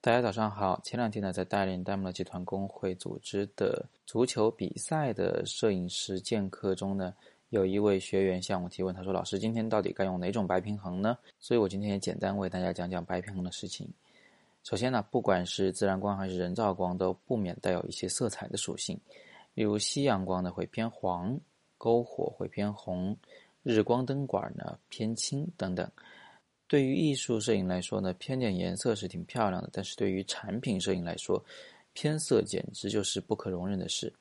大家早上好。前两天呢，在带领戴姆勒集团工会组织的足球比赛的摄影实践课中呢，有一位学员向我提问，他说：“老师，今天到底该用哪种白平衡呢？”所以我今天也简单为大家讲讲白平衡的事情。首先呢，不管是自然光还是人造光，都不免带有一些色彩的属性，例如夕阳光呢会偏黄，篝火会偏红，日光灯管呢偏青等等。对于艺术摄影来说呢，偏点颜色是挺漂亮的，但是对于产品摄影来说，偏色简直就是不可容忍的事。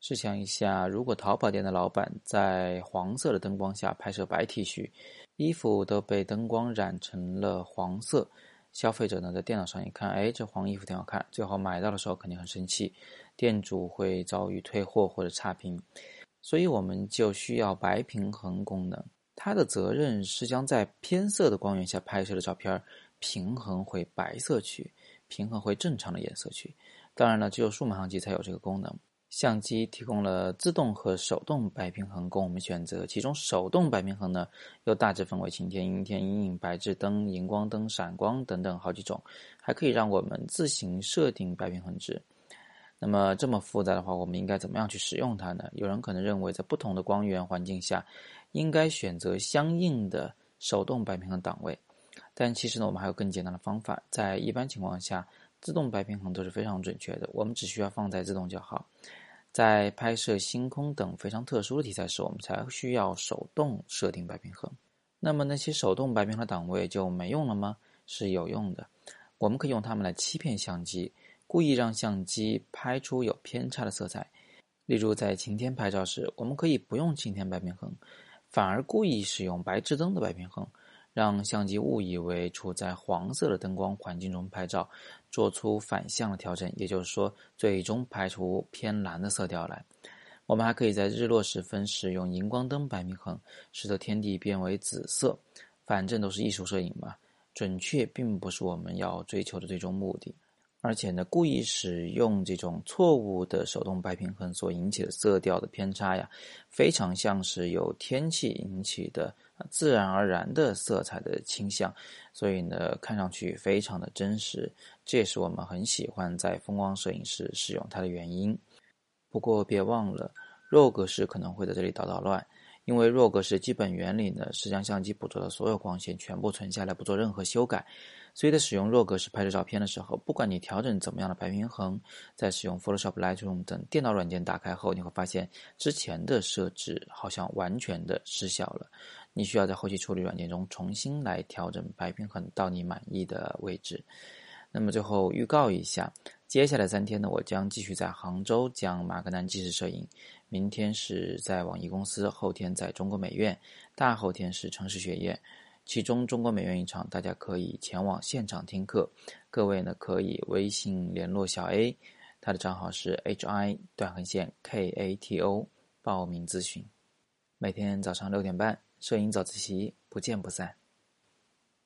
试想一下，如果淘宝店的老板在黄色的灯光下拍摄白 T 恤，衣服都被灯光染成了黄色，消费者呢在电脑上一看，哎，这黄衣服挺好看，最后买到的时候肯定很生气，店主会遭遇退货或者差评，所以我们就需要白平衡功能。它的责任是将在偏色的光源下拍摄的照片平衡回白色区，平衡回正常的颜色区。当然了，只有数码相机才有这个功能。相机提供了自动和手动白平衡供我们选择，其中手动白平衡呢，又大致分为晴天、阴天、阴影、白炽灯、荧光灯、闪光等等好几种，还可以让我们自行设定白平衡值。那么这么复杂的话，我们应该怎么样去使用它呢？有人可能认为，在不同的光源环境下，应该选择相应的手动白平衡档位。但其实呢，我们还有更简单的方法。在一般情况下，自动白平衡都是非常准确的，我们只需要放在自动就好。在拍摄星空等非常特殊的题材时，我们才需要手动设定白平衡。那么那些手动白平衡档位就没用了吗？是有用的，我们可以用它们来欺骗相机。故意让相机拍出有偏差的色彩，例如在晴天拍照时，我们可以不用晴天白平衡，反而故意使用白炽灯的白平衡，让相机误以为处在黄色的灯光环境中拍照，做出反向的调整，也就是说，最终拍出偏蓝的色调来。我们还可以在日落时分使用荧光灯白平衡，使得天地变为紫色。反正都是艺术摄影嘛，准确并不是我们要追求的最终目的。而且呢，故意使用这种错误的手动白平衡所引起的色调的偏差呀，非常像是由天气引起的自然而然的色彩的倾向，所以呢，看上去非常的真实。这也是我们很喜欢在风光摄影时使用它的原因。不过别忘了，弱格式可能会在这里捣捣乱。因为弱格式基本原理呢是将相机捕捉的所有光线全部存下来，不做任何修改。所以在使用弱格式拍摄照片的时候，不管你调整怎么样的白平衡，在使用 Photoshop、Lightroom 等电脑软件打开后，你会发现之前的设置好像完全的失效了。你需要在后期处理软件中重新来调整白平衡到你满意的位置。那么最后预告一下，接下来三天呢，我将继续在杭州讲马格南纪实摄影。明天是在网易公司，后天在中国美院，大后天是城市学院。其中中国美院一场，大家可以前往现场听课。各位呢可以微信联络小 A，他的账号是 hi 断横线 kato，报名咨询。每天早上六点半，摄影早自习，不见不散。